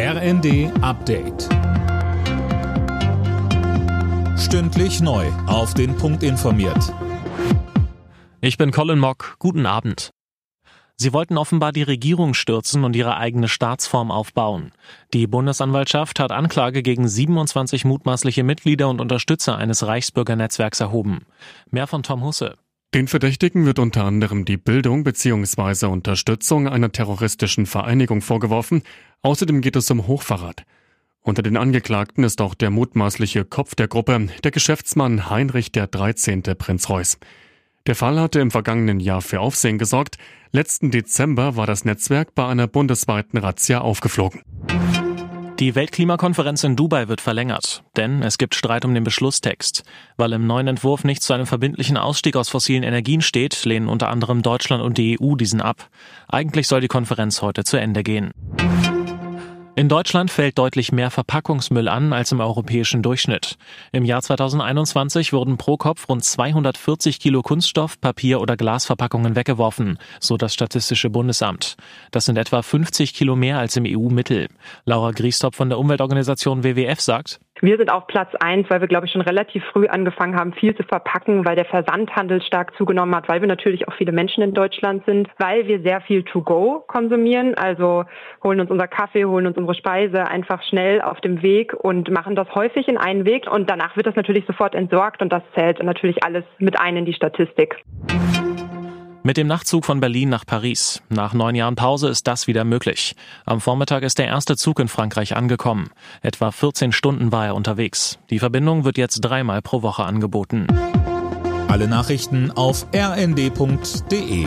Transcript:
RND Update. Stündlich neu. Auf den Punkt informiert. Ich bin Colin Mock. Guten Abend. Sie wollten offenbar die Regierung stürzen und ihre eigene Staatsform aufbauen. Die Bundesanwaltschaft hat Anklage gegen 27 mutmaßliche Mitglieder und Unterstützer eines Reichsbürgernetzwerks erhoben. Mehr von Tom Husse. Den Verdächtigen wird unter anderem die Bildung bzw. Unterstützung einer terroristischen Vereinigung vorgeworfen. Außerdem geht es um Hochverrat. Unter den Angeklagten ist auch der mutmaßliche Kopf der Gruppe, der Geschäftsmann Heinrich der 13. Prinz Reuß. Der Fall hatte im vergangenen Jahr für Aufsehen gesorgt. Letzten Dezember war das Netzwerk bei einer bundesweiten Razzia aufgeflogen. Die Weltklimakonferenz in Dubai wird verlängert, denn es gibt Streit um den Beschlusstext. Weil im neuen Entwurf nicht zu einem verbindlichen Ausstieg aus fossilen Energien steht, lehnen unter anderem Deutschland und die EU diesen ab. Eigentlich soll die Konferenz heute zu Ende gehen. In Deutschland fällt deutlich mehr Verpackungsmüll an als im europäischen Durchschnitt. Im Jahr 2021 wurden pro Kopf rund 240 Kilo Kunststoff, Papier oder Glasverpackungen weggeworfen, so das Statistische Bundesamt. Das sind etwa 50 Kilo mehr als im EU-Mittel. Laura Griestop von der Umweltorganisation WWF sagt, wir sind auf Platz eins, weil wir, glaube ich, schon relativ früh angefangen haben, viel zu verpacken, weil der Versandhandel stark zugenommen hat, weil wir natürlich auch viele Menschen in Deutschland sind, weil wir sehr viel To-Go konsumieren, also holen uns unser Kaffee, holen uns unsere Speise einfach schnell auf dem Weg und machen das häufig in einen Weg und danach wird das natürlich sofort entsorgt und das zählt natürlich alles mit ein in die Statistik. Mit dem Nachtzug von Berlin nach Paris. Nach neun Jahren Pause ist das wieder möglich. Am Vormittag ist der erste Zug in Frankreich angekommen. Etwa 14 Stunden war er unterwegs. Die Verbindung wird jetzt dreimal pro Woche angeboten. Alle Nachrichten auf rnd.de